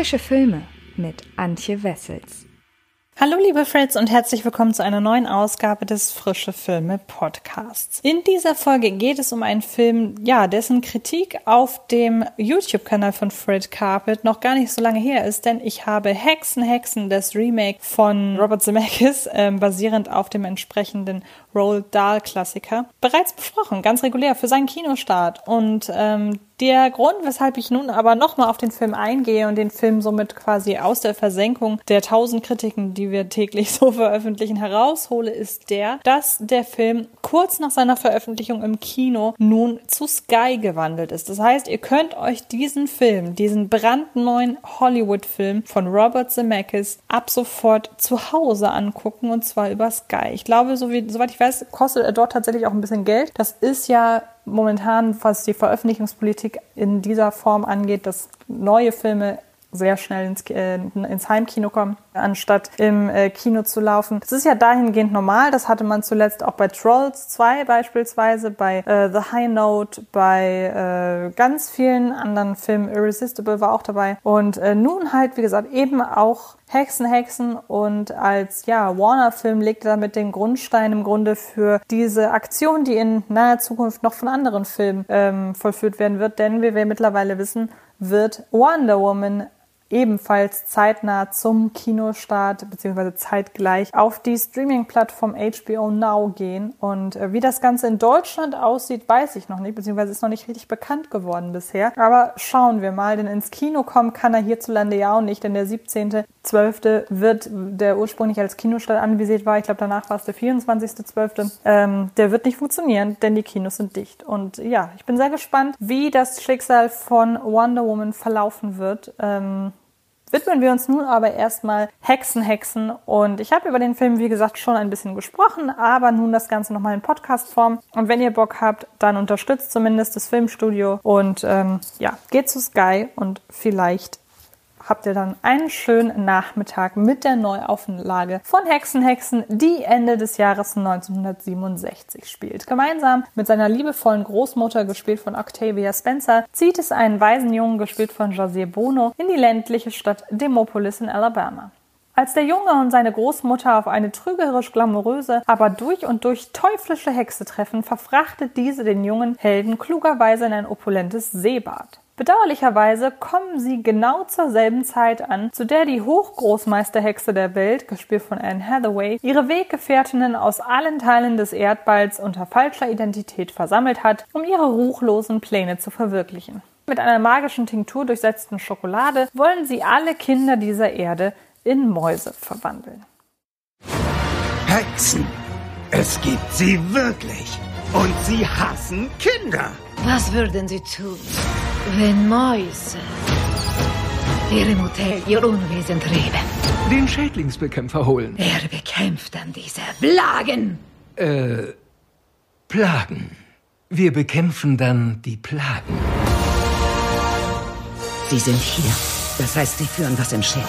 Frische Filme mit Antje Wessels. Hallo liebe Freds und herzlich willkommen zu einer neuen Ausgabe des Frische Filme Podcasts. In dieser Folge geht es um einen Film, ja, dessen Kritik auf dem YouTube-Kanal von Fred Carpet noch gar nicht so lange her ist, denn ich habe Hexen, Hexen, das Remake von Robert Zemeckis, äh, basierend auf dem entsprechenden Roald Dahl Klassiker, bereits besprochen, ganz regulär für seinen Kinostart. Und ähm, der Grund, weshalb ich nun aber nochmal auf den Film eingehe und den Film somit quasi aus der Versenkung der tausend Kritiken, die wir täglich so veröffentlichen, heraushole, ist der, dass der Film kurz nach seiner Veröffentlichung im Kino nun zu Sky gewandelt ist. Das heißt, ihr könnt euch diesen Film, diesen brandneuen Hollywood-Film von Robert Zemeckis ab sofort zu Hause angucken und zwar über Sky. Ich glaube, so wie, soweit ich weiß, kostet er dort tatsächlich auch ein bisschen Geld. Das ist ja momentan, was die Veröffentlichungspolitik in dieser Form angeht, dass neue Filme sehr schnell ins, äh, ins Heimkino kommen, anstatt im äh, Kino zu laufen. Das ist ja dahingehend normal. Das hatte man zuletzt auch bei Trolls 2 beispielsweise, bei äh, The High Note, bei äh, ganz vielen anderen Filmen. Irresistible war auch dabei. Und äh, nun halt, wie gesagt, eben auch Hexen, Hexen und als ja, Warner-Film legt er damit den Grundstein im Grunde für diese Aktion, die in naher Zukunft noch von anderen Filmen ähm, vollführt werden wird. Denn wie wir mittlerweile wissen, wird Wonder Woman ebenfalls zeitnah zum Kinostart beziehungsweise zeitgleich auf die Streaming-Plattform HBO Now gehen. Und äh, wie das Ganze in Deutschland aussieht, weiß ich noch nicht, beziehungsweise ist noch nicht richtig bekannt geworden bisher. Aber schauen wir mal, denn ins Kino kommen kann er hierzulande ja auch nicht, denn der 17.12. wird der ursprünglich als Kinostart anvisiert war. Ich glaube, danach war es der 24.12. Ähm, der wird nicht funktionieren, denn die Kinos sind dicht. Und ja, ich bin sehr gespannt, wie das Schicksal von Wonder Woman verlaufen wird. Ähm, widmen wir uns nun aber erstmal Hexen, Hexen. Und ich habe über den Film, wie gesagt, schon ein bisschen gesprochen, aber nun das Ganze nochmal in Podcastform. Und wenn ihr Bock habt, dann unterstützt zumindest das Filmstudio und ähm, ja, geht zu Sky und vielleicht habt ihr dann einen schönen Nachmittag mit der Neuauflage von Hexen Hexen, die Ende des Jahres 1967 spielt. Gemeinsam mit seiner liebevollen Großmutter, gespielt von Octavia Spencer, zieht es einen Waisenjungen, gespielt von José Bono, in die ländliche Stadt Demopolis in Alabama. Als der Junge und seine Großmutter auf eine trügerisch glamouröse, aber durch und durch teuflische Hexe treffen, verfrachtet diese den jungen Helden klugerweise in ein opulentes Seebad. Bedauerlicherweise kommen sie genau zur selben Zeit an, zu der die Hochgroßmeisterhexe der Welt, gespielt von Anne Hathaway, ihre Weggefährtinnen aus allen Teilen des Erdballs unter falscher Identität versammelt hat, um ihre ruchlosen Pläne zu verwirklichen. Mit einer magischen Tinktur durchsetzten Schokolade wollen sie alle Kinder dieser Erde in Mäuse verwandeln. Hexen! Es gibt sie wirklich! Und sie hassen Kinder! Was würden sie tun, wenn Mäuse ihrem Hotel ihr Unwesen trieben? Den Schädlingsbekämpfer holen. Wer bekämpft dann diese Plagen? Äh, Plagen. Wir bekämpfen dann die Plagen. Sie sind hier. Das heißt, sie führen was im Schiff.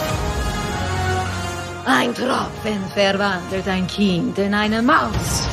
Ein Tropfen verwandelt ein Kind in eine Maus.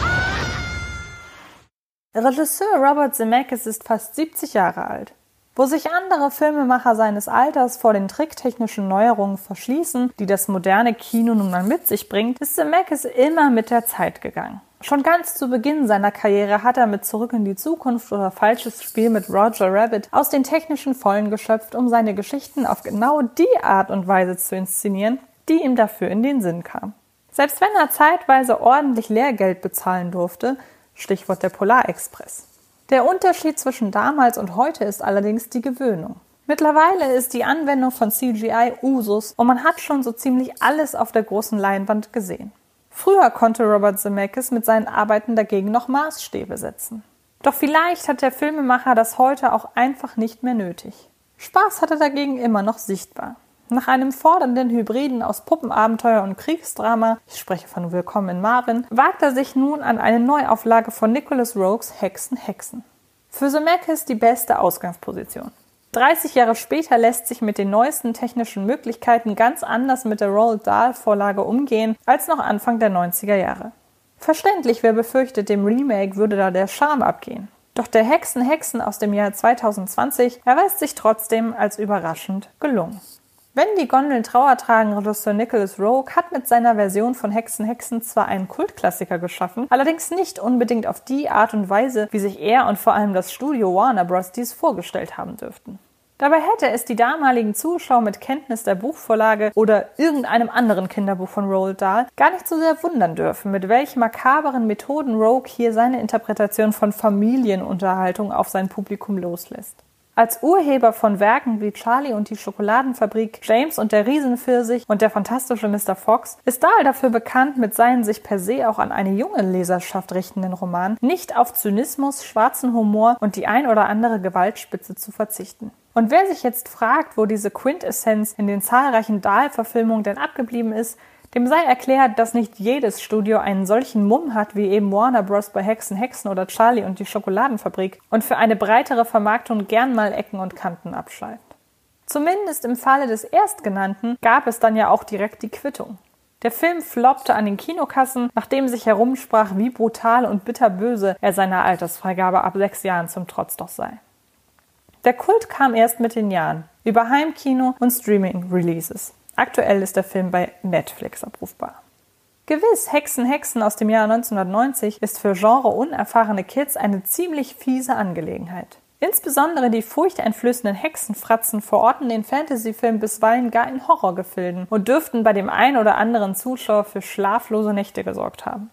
Regisseur Robert Zemeckis ist fast 70 Jahre alt. Wo sich andere Filmemacher seines Alters vor den tricktechnischen Neuerungen verschließen, die das moderne Kino nun mal mit sich bringt, ist Zemeckis immer mit der Zeit gegangen. Schon ganz zu Beginn seiner Karriere hat er mit Zurück in die Zukunft oder Falsches Spiel mit Roger Rabbit aus den technischen Vollen geschöpft, um seine Geschichten auf genau die Art und Weise zu inszenieren, die ihm dafür in den Sinn kam. Selbst wenn er zeitweise ordentlich Lehrgeld bezahlen durfte, Stichwort der Polarexpress. Der Unterschied zwischen damals und heute ist allerdings die Gewöhnung. Mittlerweile ist die Anwendung von CGI Usus und man hat schon so ziemlich alles auf der großen Leinwand gesehen. Früher konnte Robert Zemeckis mit seinen Arbeiten dagegen noch Maßstäbe setzen. Doch vielleicht hat der Filmemacher das heute auch einfach nicht mehr nötig. Spaß hat er dagegen immer noch sichtbar. Nach einem fordernden Hybriden aus Puppenabenteuer und Kriegsdrama, ich spreche von Willkommen in Marvin, wagt er sich nun an eine Neuauflage von Nicholas Rogues Hexen Hexen. Für Zemeckis die beste Ausgangsposition. 30 Jahre später lässt sich mit den neuesten technischen Möglichkeiten ganz anders mit der Roald Dahl-Vorlage umgehen als noch Anfang der 90er Jahre. Verständlich, wer befürchtet, dem Remake würde da der Charme abgehen. Doch der Hexen Hexen aus dem Jahr 2020 erweist sich trotzdem als überraschend gelungen. Wenn die Gondeln Trauer tragen, Regisseur Nicholas Rogue hat mit seiner Version von Hexen Hexen zwar einen Kultklassiker geschaffen, allerdings nicht unbedingt auf die Art und Weise, wie sich er und vor allem das Studio Warner Bros. dies vorgestellt haben dürften. Dabei hätte es die damaligen Zuschauer mit Kenntnis der Buchvorlage oder irgendeinem anderen Kinderbuch von Roald Dahl gar nicht so sehr wundern dürfen, mit welchen makaberen Methoden Rogue hier seine Interpretation von Familienunterhaltung auf sein Publikum loslässt. Als Urheber von Werken wie Charlie und die Schokoladenfabrik, James und der Riesenpfirsich und der fantastische Mr. Fox ist Dahl dafür bekannt, mit seinen sich per se auch an eine junge Leserschaft richtenden Romanen nicht auf Zynismus, schwarzen Humor und die ein oder andere Gewaltspitze zu verzichten. Und wer sich jetzt fragt, wo diese Quintessenz in den zahlreichen Dahl-Verfilmungen denn abgeblieben ist, dem sei erklärt, dass nicht jedes Studio einen solchen Mumm hat wie eben Warner Bros. bei Hexen Hexen oder Charlie und die Schokoladenfabrik und für eine breitere Vermarktung gern mal Ecken und Kanten abschleift. Zumindest im Falle des Erstgenannten gab es dann ja auch direkt die Quittung. Der Film floppte an den Kinokassen, nachdem sich herumsprach, wie brutal und bitterböse er seiner Altersfreigabe ab sechs Jahren zum Trotz doch sei. Der Kult kam erst mit den Jahren, über Heimkino und Streaming-Releases. Aktuell ist der Film bei Netflix abrufbar. Gewiss, Hexen Hexen aus dem Jahr 1990 ist für genre-unerfahrene Kids eine ziemlich fiese Angelegenheit. Insbesondere die furchteinflößenden Hexenfratzen verorten den Fantasyfilm bisweilen gar in Horrorgefilden und dürften bei dem einen oder anderen Zuschauer für schlaflose Nächte gesorgt haben.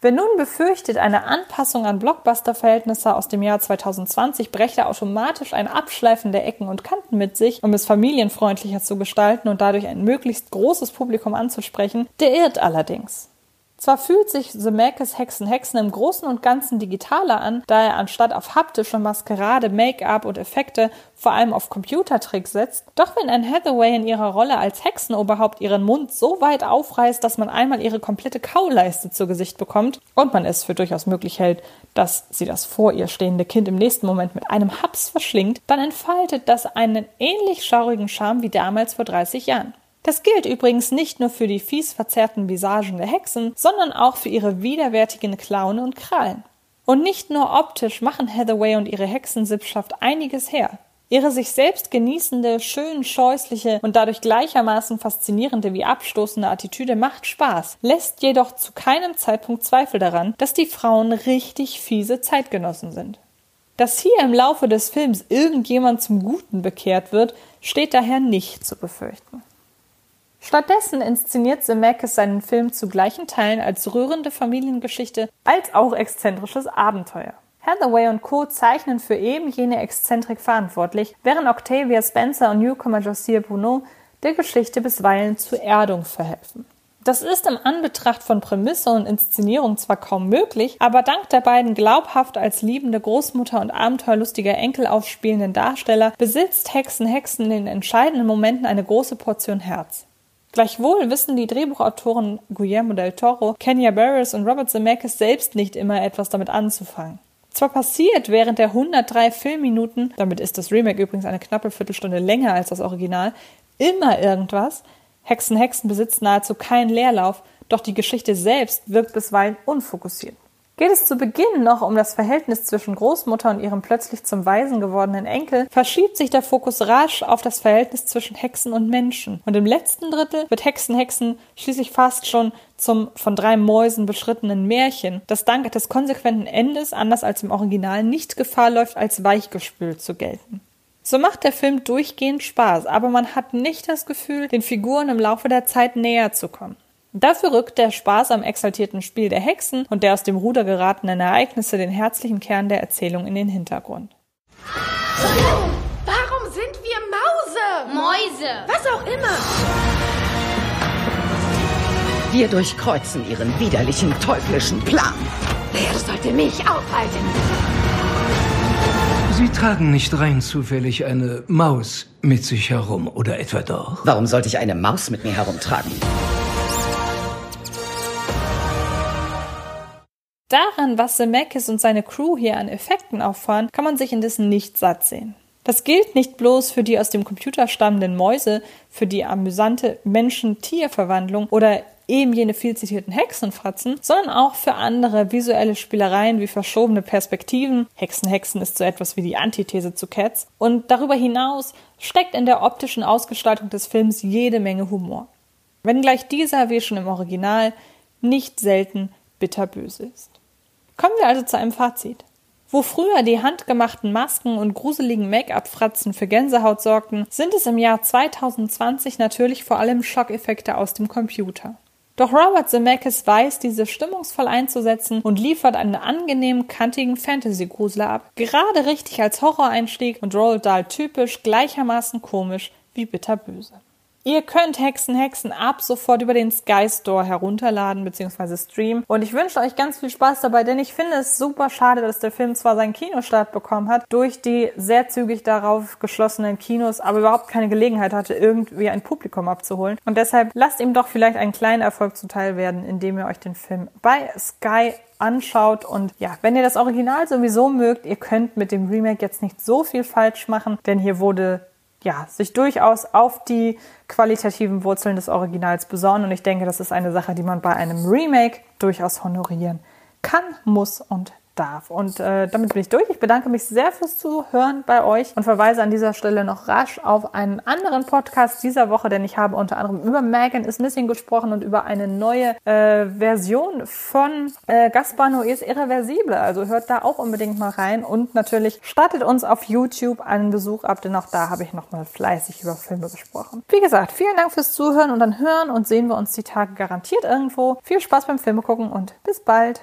Wer nun befürchtet, eine Anpassung an Blockbuster-Verhältnisse aus dem Jahr 2020 brächte automatisch ein Abschleifen der Ecken und Kanten mit sich, um es familienfreundlicher zu gestalten und dadurch ein möglichst großes Publikum anzusprechen, der irrt allerdings. Zwar fühlt sich Zemeckis Hexen Hexen im Großen und Ganzen digitaler an, da er anstatt auf haptische Maskerade, Make-up und Effekte vor allem auf Computertricks setzt, doch wenn Anne Hathaway in ihrer Rolle als Hexenoberhaupt ihren Mund so weit aufreißt, dass man einmal ihre komplette Kauleiste zu Gesicht bekommt und man es für durchaus möglich hält, dass sie das vor ihr stehende Kind im nächsten Moment mit einem Haps verschlingt, dann entfaltet das einen ähnlich schaurigen Charme wie damals vor 30 Jahren. Das gilt übrigens nicht nur für die fies verzerrten Visagen der Hexen, sondern auch für ihre widerwärtigen Klauen und Krallen. Und nicht nur optisch machen Hathaway und ihre Hexensippschaft einiges her. Ihre sich selbst genießende, schön scheußliche und dadurch gleichermaßen faszinierende wie abstoßende Attitüde macht Spaß, lässt jedoch zu keinem Zeitpunkt Zweifel daran, dass die Frauen richtig fiese Zeitgenossen sind. Dass hier im Laufe des Films irgendjemand zum Guten bekehrt wird, steht daher nicht zu befürchten. Stattdessen inszeniert Zemeckis seinen Film zu gleichen Teilen als rührende Familiengeschichte als auch exzentrisches Abenteuer. Hathaway und Co. zeichnen für eben jene Exzentrik verantwortlich, während Octavia Spencer und Newcomer Josiah Bruno der Geschichte bisweilen zur Erdung verhelfen. Das ist im Anbetracht von Prämisse und Inszenierung zwar kaum möglich, aber dank der beiden glaubhaft als liebende Großmutter und abenteuerlustiger Enkel aufspielenden Darsteller besitzt Hexen Hexen in den entscheidenden Momenten eine große Portion Herz. Gleichwohl wissen die Drehbuchautoren Guillermo del Toro, Kenya Barris und Robert Zemeckis selbst nicht immer etwas damit anzufangen. Zwar passiert während der 103 Filmminuten, damit ist das Remake übrigens eine knappe Viertelstunde länger als das Original, immer irgendwas. Hexen Hexen besitzt nahezu keinen Leerlauf, doch die Geschichte selbst wirkt bisweilen unfokussiert. Geht es zu Beginn noch um das Verhältnis zwischen Großmutter und ihrem plötzlich zum Waisen gewordenen Enkel, verschiebt sich der Fokus rasch auf das Verhältnis zwischen Hexen und Menschen. Und im letzten Drittel wird Hexen Hexen schließlich fast schon zum von drei Mäusen beschrittenen Märchen, das dank des konsequenten Endes, anders als im Original, nicht Gefahr läuft, als weichgespült zu gelten. So macht der Film durchgehend Spaß, aber man hat nicht das Gefühl, den Figuren im Laufe der Zeit näher zu kommen. Dafür rückt der Spaß am exaltierten Spiel der Hexen und der aus dem Ruder geratenen Ereignisse den herzlichen Kern der Erzählung in den Hintergrund. Warum sind wir Mause? Mäuse. Was auch immer. Wir durchkreuzen ihren widerlichen, teuflischen Plan. Wer sollte mich aufhalten? Sie tragen nicht rein zufällig eine Maus mit sich herum, oder etwa doch? Warum sollte ich eine Maus mit mir herumtragen? Daran, was Zemeckis und seine Crew hier an Effekten auffahren, kann man sich indessen nicht satt sehen. Das gilt nicht bloß für die aus dem Computer stammenden Mäuse, für die amüsante Menschen-Tier-Verwandlung oder eben jene viel zitierten Hexenfratzen, sondern auch für andere visuelle Spielereien wie verschobene Perspektiven. Hexen, Hexen ist so etwas wie die Antithese zu Cats. Und darüber hinaus steckt in der optischen Ausgestaltung des Films jede Menge Humor. Wenngleich dieser, wie schon im Original, nicht selten bitterböse ist. Kommen wir also zu einem Fazit. Wo früher die handgemachten Masken und gruseligen Make-up-Fratzen für Gänsehaut sorgten, sind es im Jahr 2020 natürlich vor allem Schockeffekte aus dem Computer. Doch Robert Zemeckis weiß, diese stimmungsvoll einzusetzen und liefert einen angenehm kantigen Fantasy-Grusler ab. Gerade richtig als Horroreinstieg und Roald Dahl typisch gleichermaßen komisch wie bitterböse. Ihr könnt Hexen Hexen ab sofort über den Sky Store herunterladen bzw. streamen. Und ich wünsche euch ganz viel Spaß dabei, denn ich finde es super schade, dass der Film zwar seinen Kinostart bekommen hat, durch die sehr zügig darauf geschlossenen Kinos, aber überhaupt keine Gelegenheit hatte, irgendwie ein Publikum abzuholen. Und deshalb lasst ihm doch vielleicht einen kleinen Erfolg zuteil werden, indem ihr euch den Film bei Sky anschaut. Und ja, wenn ihr das Original sowieso mögt, ihr könnt mit dem Remake jetzt nicht so viel falsch machen, denn hier wurde ja, sich durchaus auf die qualitativen Wurzeln des Originals besonnen. Und ich denke, das ist eine Sache, die man bei einem Remake durchaus honorieren kann, muss und darf. Und äh, damit bin ich durch. Ich bedanke mich sehr fürs Zuhören bei euch und verweise an dieser Stelle noch rasch auf einen anderen Podcast dieser Woche, denn ich habe unter anderem über Megan is Missing gesprochen und über eine neue äh, Version von äh, Gaspar Noés Irreversible. Also hört da auch unbedingt mal rein und natürlich startet uns auf YouTube einen Besuch ab, denn auch da habe ich nochmal fleißig über Filme gesprochen. Wie gesagt, vielen Dank fürs Zuhören und dann hören und sehen wir uns die Tage garantiert irgendwo. Viel Spaß beim Filme gucken und bis bald.